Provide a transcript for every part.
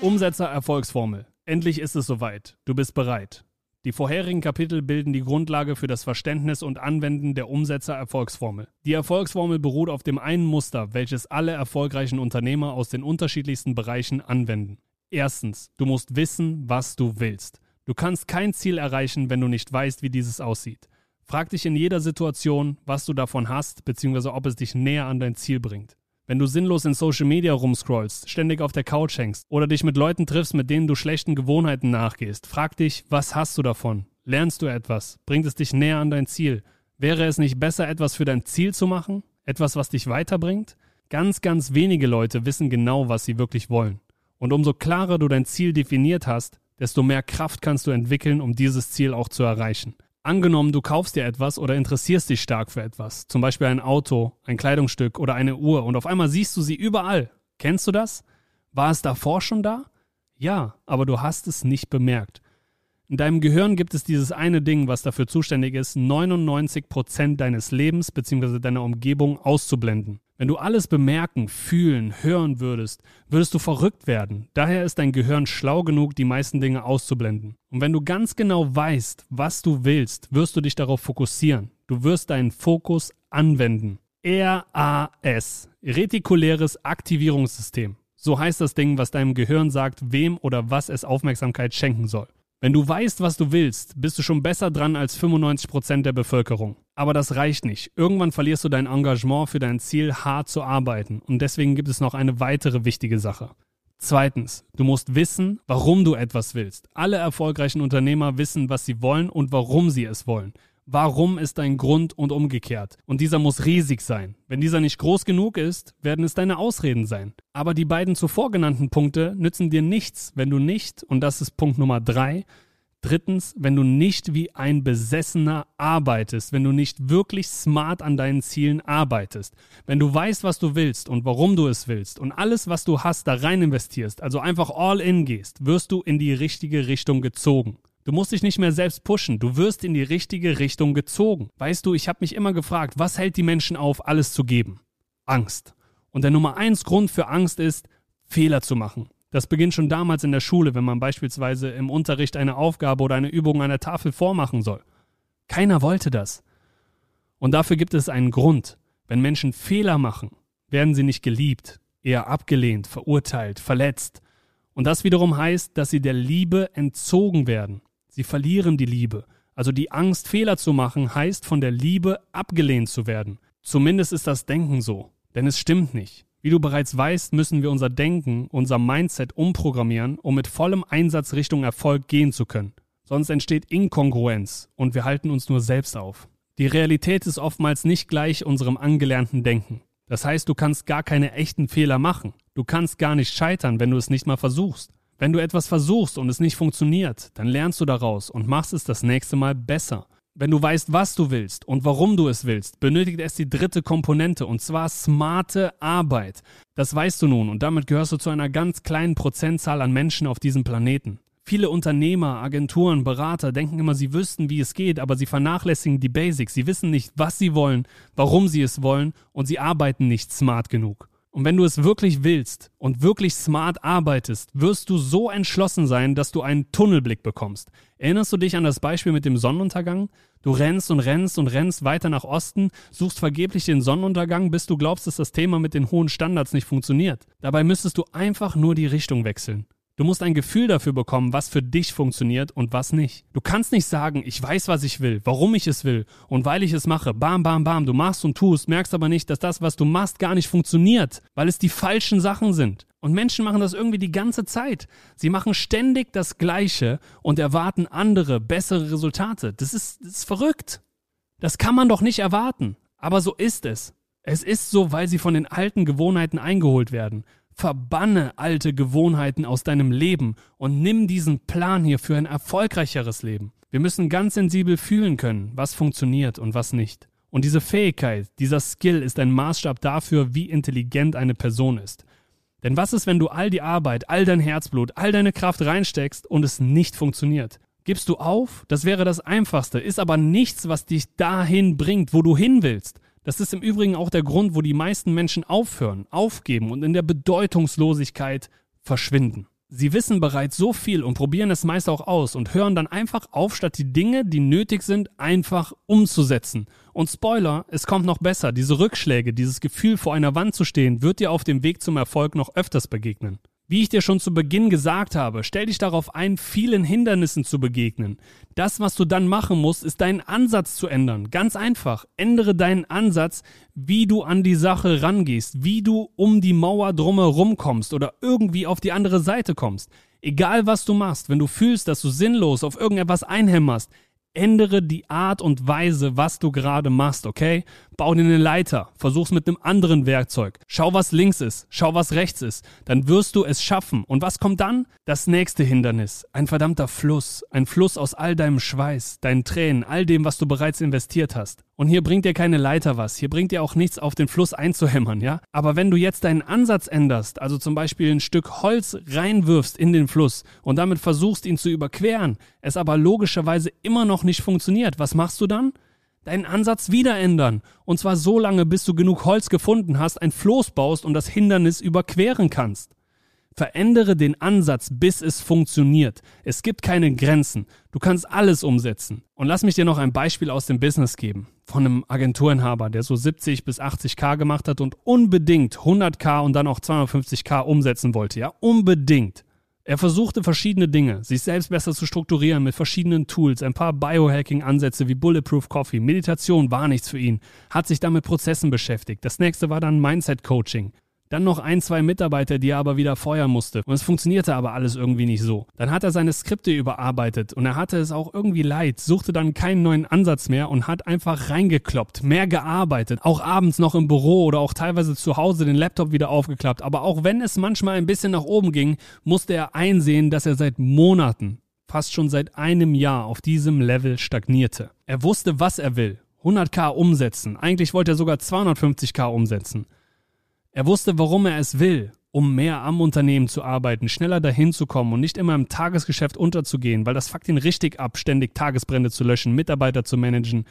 Die Umsetzer-Erfolgsformel. Endlich ist es soweit. Du bist bereit. Die vorherigen Kapitel bilden die Grundlage für das Verständnis und Anwenden der Umsetzer-Erfolgsformel. Die Erfolgsformel beruht auf dem einen Muster, welches alle erfolgreichen Unternehmer aus den unterschiedlichsten Bereichen anwenden. Erstens, du musst wissen, was du willst. Du kannst kein Ziel erreichen, wenn du nicht weißt, wie dieses aussieht. Frag dich in jeder Situation, was du davon hast, beziehungsweise ob es dich näher an dein Ziel bringt. Wenn du sinnlos in Social Media rumscrollst, ständig auf der Couch hängst oder dich mit Leuten triffst, mit denen du schlechten Gewohnheiten nachgehst, frag dich, was hast du davon? Lernst du etwas? Bringt es dich näher an dein Ziel? Wäre es nicht besser, etwas für dein Ziel zu machen? Etwas, was dich weiterbringt? Ganz, ganz wenige Leute wissen genau, was sie wirklich wollen. Und umso klarer du dein Ziel definiert hast, desto mehr Kraft kannst du entwickeln, um dieses Ziel auch zu erreichen. Angenommen, du kaufst dir etwas oder interessierst dich stark für etwas, zum Beispiel ein Auto, ein Kleidungsstück oder eine Uhr und auf einmal siehst du sie überall. Kennst du das? War es davor schon da? Ja, aber du hast es nicht bemerkt. In deinem Gehirn gibt es dieses eine Ding, was dafür zuständig ist, 99% deines Lebens bzw. deiner Umgebung auszublenden. Wenn du alles bemerken, fühlen, hören würdest, würdest du verrückt werden. Daher ist dein Gehirn schlau genug, die meisten Dinge auszublenden. Und wenn du ganz genau weißt, was du willst, wirst du dich darauf fokussieren. Du wirst deinen Fokus anwenden. RAS, retikuläres Aktivierungssystem. So heißt das Ding, was deinem Gehirn sagt, wem oder was es Aufmerksamkeit schenken soll. Wenn du weißt, was du willst, bist du schon besser dran als 95% der Bevölkerung. Aber das reicht nicht. Irgendwann verlierst du dein Engagement für dein Ziel, hart zu arbeiten. Und deswegen gibt es noch eine weitere wichtige Sache. Zweitens, du musst wissen, warum du etwas willst. Alle erfolgreichen Unternehmer wissen, was sie wollen und warum sie es wollen. Warum ist dein Grund und umgekehrt? Und dieser muss riesig sein. Wenn dieser nicht groß genug ist, werden es deine Ausreden sein. Aber die beiden zuvor genannten Punkte nützen dir nichts, wenn du nicht, und das ist Punkt Nummer drei, drittens, wenn du nicht wie ein Besessener arbeitest, wenn du nicht wirklich smart an deinen Zielen arbeitest, wenn du weißt, was du willst und warum du es willst und alles, was du hast, da rein investierst, also einfach all in gehst, wirst du in die richtige Richtung gezogen. Du musst dich nicht mehr selbst pushen, du wirst in die richtige Richtung gezogen. Weißt du, ich habe mich immer gefragt, was hält die Menschen auf, alles zu geben? Angst. Und der Nummer eins Grund für Angst ist, Fehler zu machen. Das beginnt schon damals in der Schule, wenn man beispielsweise im Unterricht eine Aufgabe oder eine Übung an der Tafel vormachen soll. Keiner wollte das. Und dafür gibt es einen Grund. Wenn Menschen Fehler machen, werden sie nicht geliebt, eher abgelehnt, verurteilt, verletzt. Und das wiederum heißt, dass sie der Liebe entzogen werden. Sie verlieren die Liebe. Also die Angst, Fehler zu machen, heißt von der Liebe abgelehnt zu werden. Zumindest ist das Denken so. Denn es stimmt nicht. Wie du bereits weißt, müssen wir unser Denken, unser Mindset umprogrammieren, um mit vollem Einsatz Richtung Erfolg gehen zu können. Sonst entsteht Inkongruenz und wir halten uns nur selbst auf. Die Realität ist oftmals nicht gleich unserem angelernten Denken. Das heißt, du kannst gar keine echten Fehler machen. Du kannst gar nicht scheitern, wenn du es nicht mal versuchst. Wenn du etwas versuchst und es nicht funktioniert, dann lernst du daraus und machst es das nächste Mal besser. Wenn du weißt, was du willst und warum du es willst, benötigt es die dritte Komponente und zwar smarte Arbeit. Das weißt du nun und damit gehörst du zu einer ganz kleinen Prozentzahl an Menschen auf diesem Planeten. Viele Unternehmer, Agenturen, Berater denken immer, sie wüssten, wie es geht, aber sie vernachlässigen die Basics. Sie wissen nicht, was sie wollen, warum sie es wollen und sie arbeiten nicht smart genug. Und wenn du es wirklich willst und wirklich smart arbeitest, wirst du so entschlossen sein, dass du einen Tunnelblick bekommst. Erinnerst du dich an das Beispiel mit dem Sonnenuntergang? Du rennst und rennst und rennst weiter nach Osten, suchst vergeblich den Sonnenuntergang, bis du glaubst, dass das Thema mit den hohen Standards nicht funktioniert. Dabei müsstest du einfach nur die Richtung wechseln. Du musst ein Gefühl dafür bekommen, was für dich funktioniert und was nicht. Du kannst nicht sagen, ich weiß, was ich will, warum ich es will und weil ich es mache. Bam, bam, bam. Du machst und tust, merkst aber nicht, dass das, was du machst, gar nicht funktioniert, weil es die falschen Sachen sind. Und Menschen machen das irgendwie die ganze Zeit. Sie machen ständig das Gleiche und erwarten andere, bessere Resultate. Das ist, das ist verrückt. Das kann man doch nicht erwarten. Aber so ist es. Es ist so, weil sie von den alten Gewohnheiten eingeholt werden Verbanne alte Gewohnheiten aus deinem Leben und nimm diesen Plan hier für ein erfolgreicheres Leben. Wir müssen ganz sensibel fühlen können, was funktioniert und was nicht. Und diese Fähigkeit, dieser Skill ist ein Maßstab dafür, wie intelligent eine Person ist. Denn was ist, wenn du all die Arbeit, all dein Herzblut, all deine Kraft reinsteckst und es nicht funktioniert? Gibst du auf? Das wäre das Einfachste, ist aber nichts, was dich dahin bringt, wo du hin willst. Das ist im Übrigen auch der Grund, wo die meisten Menschen aufhören, aufgeben und in der Bedeutungslosigkeit verschwinden. Sie wissen bereits so viel und probieren es meist auch aus und hören dann einfach auf, statt die Dinge, die nötig sind, einfach umzusetzen. Und Spoiler, es kommt noch besser. Diese Rückschläge, dieses Gefühl vor einer Wand zu stehen, wird dir auf dem Weg zum Erfolg noch öfters begegnen. Wie ich dir schon zu Beginn gesagt habe, stell dich darauf ein, vielen Hindernissen zu begegnen. Das, was du dann machen musst, ist deinen Ansatz zu ändern. Ganz einfach. Ändere deinen Ansatz, wie du an die Sache rangehst, wie du um die Mauer drumherum kommst oder irgendwie auf die andere Seite kommst. Egal was du machst, wenn du fühlst, dass du sinnlos auf irgendetwas einhämmerst, Ändere die Art und Weise, was du gerade machst, okay? Bau dir eine Leiter, versuch's mit einem anderen Werkzeug. Schau, was links ist, schau, was rechts ist. Dann wirst du es schaffen. Und was kommt dann? Das nächste Hindernis. Ein verdammter Fluss. Ein Fluss aus all deinem Schweiß, deinen Tränen, all dem, was du bereits investiert hast. Und hier bringt dir keine Leiter was. Hier bringt dir auch nichts, auf den Fluss einzuhämmern, ja? Aber wenn du jetzt deinen Ansatz änderst, also zum Beispiel ein Stück Holz reinwirfst in den Fluss und damit versuchst, ihn zu überqueren, es aber logischerweise immer noch nicht funktioniert, was machst du dann? Deinen Ansatz wieder ändern. Und zwar so lange, bis du genug Holz gefunden hast, ein Floß baust und das Hindernis überqueren kannst. Verändere den Ansatz, bis es funktioniert. Es gibt keine Grenzen. Du kannst alles umsetzen. Und lass mich dir noch ein Beispiel aus dem Business geben. Von einem Agenturinhaber, der so 70 bis 80k gemacht hat und unbedingt 100k und dann auch 250k umsetzen wollte. Ja, unbedingt. Er versuchte verschiedene Dinge, sich selbst besser zu strukturieren mit verschiedenen Tools, ein paar Biohacking-Ansätze wie Bulletproof Coffee. Meditation war nichts für ihn, hat sich dann mit Prozessen beschäftigt. Das nächste war dann Mindset-Coaching. Dann noch ein, zwei Mitarbeiter, die er aber wieder feuern musste. Und es funktionierte aber alles irgendwie nicht so. Dann hat er seine Skripte überarbeitet und er hatte es auch irgendwie leid, suchte dann keinen neuen Ansatz mehr und hat einfach reingekloppt, mehr gearbeitet. Auch abends noch im Büro oder auch teilweise zu Hause den Laptop wieder aufgeklappt. Aber auch wenn es manchmal ein bisschen nach oben ging, musste er einsehen, dass er seit Monaten, fast schon seit einem Jahr auf diesem Level stagnierte. Er wusste, was er will. 100k umsetzen. Eigentlich wollte er sogar 250k umsetzen. Er wusste, warum er es will, um mehr am Unternehmen zu arbeiten, schneller dahin zu kommen und nicht immer im Tagesgeschäft unterzugehen, weil das fuckt ihn richtig ab, ständig Tagesbrände zu löschen, Mitarbeiter zu managen,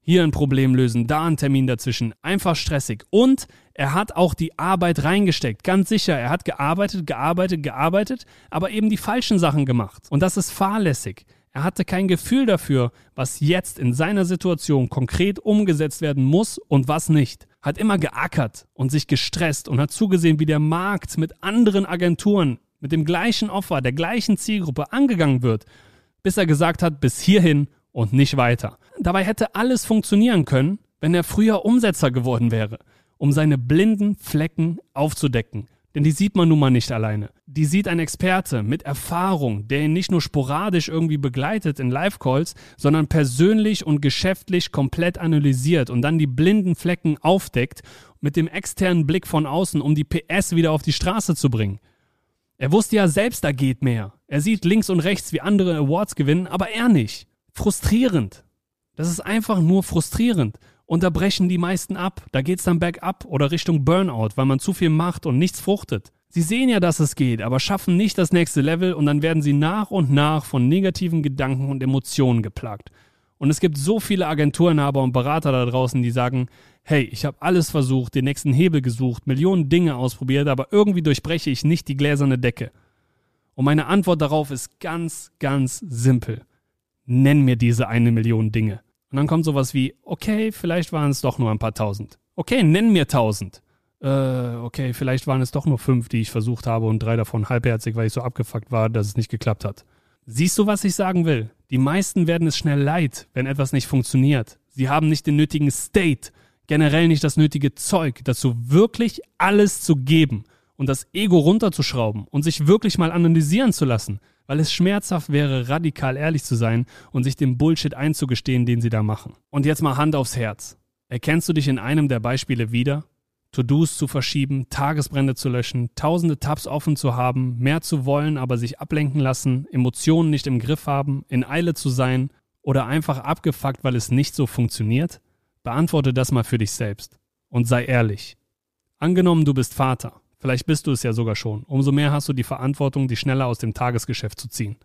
hier ein Problem lösen, da ein Termin dazwischen, einfach stressig. Und er hat auch die Arbeit reingesteckt, ganz sicher. Er hat gearbeitet, gearbeitet, gearbeitet, aber eben die falschen Sachen gemacht. Und das ist fahrlässig. Er hatte kein Gefühl dafür, was jetzt in seiner Situation konkret umgesetzt werden muss und was nicht hat immer geackert und sich gestresst und hat zugesehen, wie der Markt mit anderen Agenturen, mit dem gleichen Offer, der gleichen Zielgruppe angegangen wird, bis er gesagt hat, bis hierhin und nicht weiter. Dabei hätte alles funktionieren können, wenn er früher Umsetzer geworden wäre, um seine blinden Flecken aufzudecken, denn die sieht man nun mal nicht alleine. Die sieht ein Experte mit Erfahrung, der ihn nicht nur sporadisch irgendwie begleitet in Live-Calls, sondern persönlich und geschäftlich komplett analysiert und dann die blinden Flecken aufdeckt mit dem externen Blick von außen, um die PS wieder auf die Straße zu bringen. Er wusste ja selbst, da geht mehr. Er sieht links und rechts, wie andere Awards gewinnen, aber er nicht. Frustrierend. Das ist einfach nur frustrierend. Und da brechen die meisten ab. Da geht's dann bergab oder Richtung Burnout, weil man zu viel macht und nichts fruchtet. Sie sehen ja, dass es geht, aber schaffen nicht das nächste Level und dann werden sie nach und nach von negativen Gedanken und Emotionen geplagt. Und es gibt so viele Agenturenhaber und Berater da draußen, die sagen, hey, ich habe alles versucht, den nächsten Hebel gesucht, Millionen Dinge ausprobiert, aber irgendwie durchbreche ich nicht die gläserne Decke. Und meine Antwort darauf ist ganz, ganz simpel. Nenn mir diese eine Million Dinge. Und dann kommt sowas wie, okay, vielleicht waren es doch nur ein paar tausend. Okay, nenn mir tausend. Äh, okay, vielleicht waren es doch nur fünf, die ich versucht habe und drei davon halbherzig, weil ich so abgefuckt war, dass es nicht geklappt hat. Siehst du, was ich sagen will? Die meisten werden es schnell leid, wenn etwas nicht funktioniert. Sie haben nicht den nötigen State, generell nicht das nötige Zeug, dazu wirklich alles zu geben und das Ego runterzuschrauben und sich wirklich mal analysieren zu lassen weil es schmerzhaft wäre, radikal ehrlich zu sein und sich dem Bullshit einzugestehen, den sie da machen. Und jetzt mal Hand aufs Herz. Erkennst du dich in einem der Beispiele wieder? To-Dos zu verschieben, Tagesbrände zu löschen, tausende Tabs offen zu haben, mehr zu wollen, aber sich ablenken lassen, Emotionen nicht im Griff haben, in Eile zu sein oder einfach abgefuckt, weil es nicht so funktioniert? Beantworte das mal für dich selbst und sei ehrlich. Angenommen, du bist Vater, vielleicht bist du es ja sogar schon, umso mehr hast du die Verantwortung, dich schneller aus dem Tagesgeschäft zu ziehen.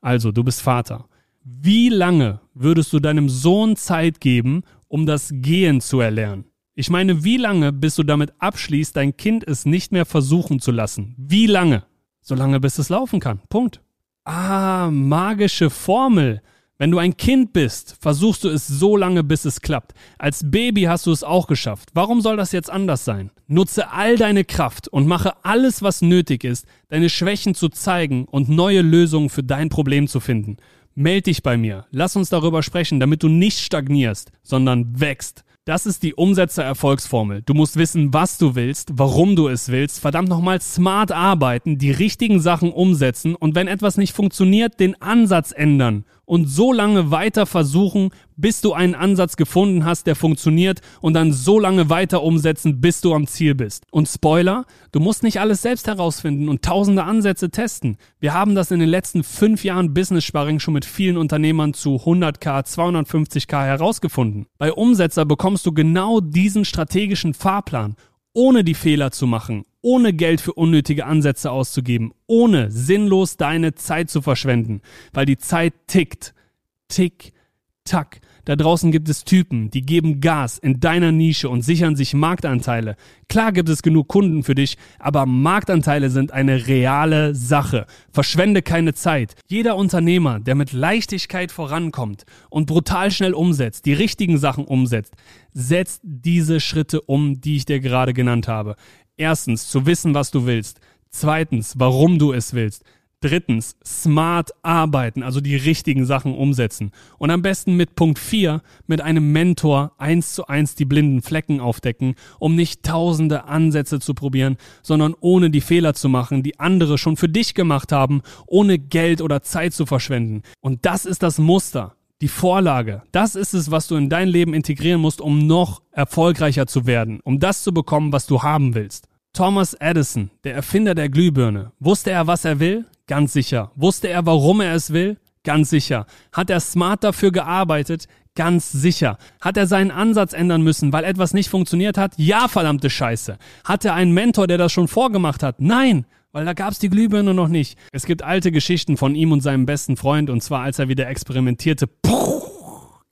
Also, du bist Vater. Wie lange würdest du deinem Sohn Zeit geben, um das Gehen zu erlernen? Ich meine, wie lange, bis du damit abschließt, dein Kind es nicht mehr versuchen zu lassen? Wie lange? Solange bis es laufen kann. Punkt. Ah, magische Formel. Wenn du ein Kind bist, versuchst du es so lange, bis es klappt. Als Baby hast du es auch geschafft. Warum soll das jetzt anders sein? Nutze all deine Kraft und mache alles, was nötig ist, deine Schwächen zu zeigen und neue Lösungen für dein Problem zu finden. Meld dich bei mir. Lass uns darüber sprechen, damit du nicht stagnierst, sondern wächst. Das ist die Umsetzer-Erfolgsformel. Du musst wissen, was du willst, warum du es willst, verdammt nochmal smart arbeiten, die richtigen Sachen umsetzen und wenn etwas nicht funktioniert, den Ansatz ändern und so lange weiter versuchen, bis du einen Ansatz gefunden hast, der funktioniert und dann so lange weiter umsetzen, bis du am Ziel bist. Und Spoiler, du musst nicht alles selbst herausfinden und tausende Ansätze testen. Wir haben das in den letzten fünf Jahren Business Sparring schon mit vielen Unternehmern zu 100k, 250k herausgefunden. Bei Umsetzer bekommst du genau diesen strategischen Fahrplan ohne die Fehler zu machen, ohne Geld für unnötige Ansätze auszugeben, ohne sinnlos deine Zeit zu verschwenden, weil die Zeit tickt. Tick, tack. Da draußen gibt es Typen, die geben Gas in deiner Nische und sichern sich Marktanteile. Klar gibt es genug Kunden für dich, aber Marktanteile sind eine reale Sache. Verschwende keine Zeit. Jeder Unternehmer, der mit Leichtigkeit vorankommt und brutal schnell umsetzt, die richtigen Sachen umsetzt, setzt diese Schritte um, die ich dir gerade genannt habe. Erstens, zu wissen, was du willst. Zweitens, warum du es willst. Drittens, smart arbeiten, also die richtigen Sachen umsetzen. Und am besten mit Punkt 4, mit einem Mentor eins zu eins die blinden Flecken aufdecken, um nicht tausende Ansätze zu probieren, sondern ohne die Fehler zu machen, die andere schon für dich gemacht haben, ohne Geld oder Zeit zu verschwenden. Und das ist das Muster. Die Vorlage, das ist es, was du in dein Leben integrieren musst, um noch erfolgreicher zu werden, um das zu bekommen, was du haben willst. Thomas Edison, der Erfinder der Glühbirne, wusste er, was er will? Ganz sicher. Wusste er, warum er es will? Ganz sicher. Hat er smart dafür gearbeitet? Ganz sicher. Hat er seinen Ansatz ändern müssen, weil etwas nicht funktioniert hat? Ja, verdammte Scheiße. Hat er einen Mentor, der das schon vorgemacht hat? Nein, weil da gab's die Glühbirne noch nicht. Es gibt alte Geschichten von ihm und seinem besten Freund, und zwar als er wieder experimentierte. Puh,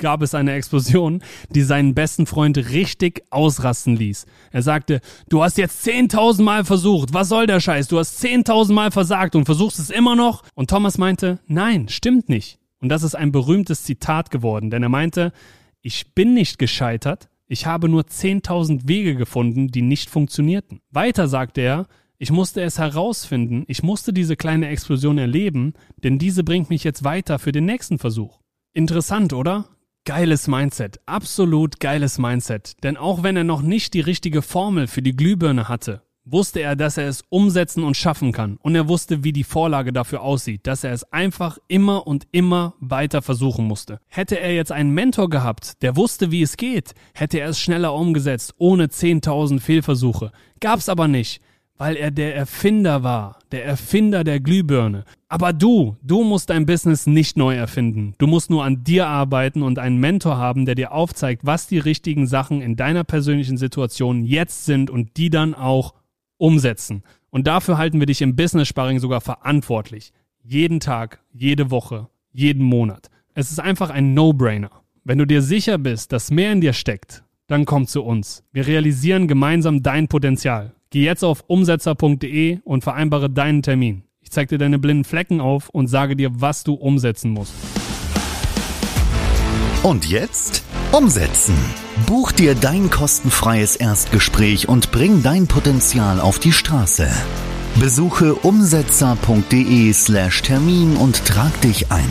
gab es eine Explosion, die seinen besten Freund richtig ausrasten ließ. Er sagte, du hast jetzt 10.000 Mal versucht, was soll der Scheiß? Du hast 10.000 Mal versagt und versuchst es immer noch? Und Thomas meinte, nein, stimmt nicht. Und das ist ein berühmtes Zitat geworden, denn er meinte, ich bin nicht gescheitert, ich habe nur 10.000 Wege gefunden, die nicht funktionierten. Weiter sagte er, ich musste es herausfinden, ich musste diese kleine Explosion erleben, denn diese bringt mich jetzt weiter für den nächsten Versuch. Interessant, oder? Geiles Mindset, absolut geiles Mindset. Denn auch wenn er noch nicht die richtige Formel für die Glühbirne hatte, wusste er, dass er es umsetzen und schaffen kann. Und er wusste, wie die Vorlage dafür aussieht, dass er es einfach immer und immer weiter versuchen musste. Hätte er jetzt einen Mentor gehabt, der wusste, wie es geht, hätte er es schneller umgesetzt, ohne 10.000 Fehlversuche. Gab's aber nicht weil er der Erfinder war, der Erfinder der Glühbirne. Aber du, du musst dein Business nicht neu erfinden. Du musst nur an dir arbeiten und einen Mentor haben, der dir aufzeigt, was die richtigen Sachen in deiner persönlichen Situation jetzt sind und die dann auch umsetzen. Und dafür halten wir dich im Business Sparring sogar verantwortlich. Jeden Tag, jede Woche, jeden Monat. Es ist einfach ein No-Brainer. Wenn du dir sicher bist, dass mehr in dir steckt, dann komm zu uns. Wir realisieren gemeinsam dein Potenzial. Geh jetzt auf umsetzer.de und vereinbare deinen Termin. Ich zeige dir deine blinden Flecken auf und sage dir, was du umsetzen musst. Und jetzt umsetzen. Buch dir dein kostenfreies Erstgespräch und bring dein Potenzial auf die Straße. Besuche umsetzer.de slash Termin und trag dich ein.